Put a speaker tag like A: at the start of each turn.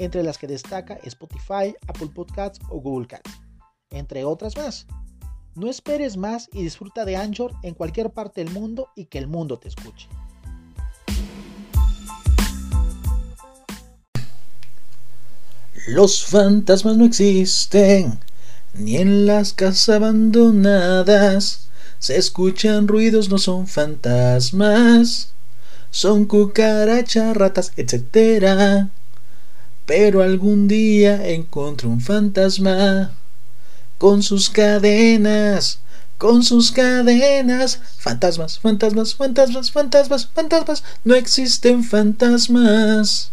A: entre las que destaca Spotify, Apple Podcasts o Google Cats, entre otras más. No esperes más y disfruta de Anchor en cualquier parte del mundo y que el mundo te escuche.
B: Los fantasmas no existen, ni en las casas abandonadas. Se escuchan ruidos, no son fantasmas, son cucarachas, ratas, etc. Pero algún día encontré un fantasma con sus cadenas, con sus cadenas. Fantasmas, fantasmas, fantasmas, fantasmas, fantasmas. No existen fantasmas.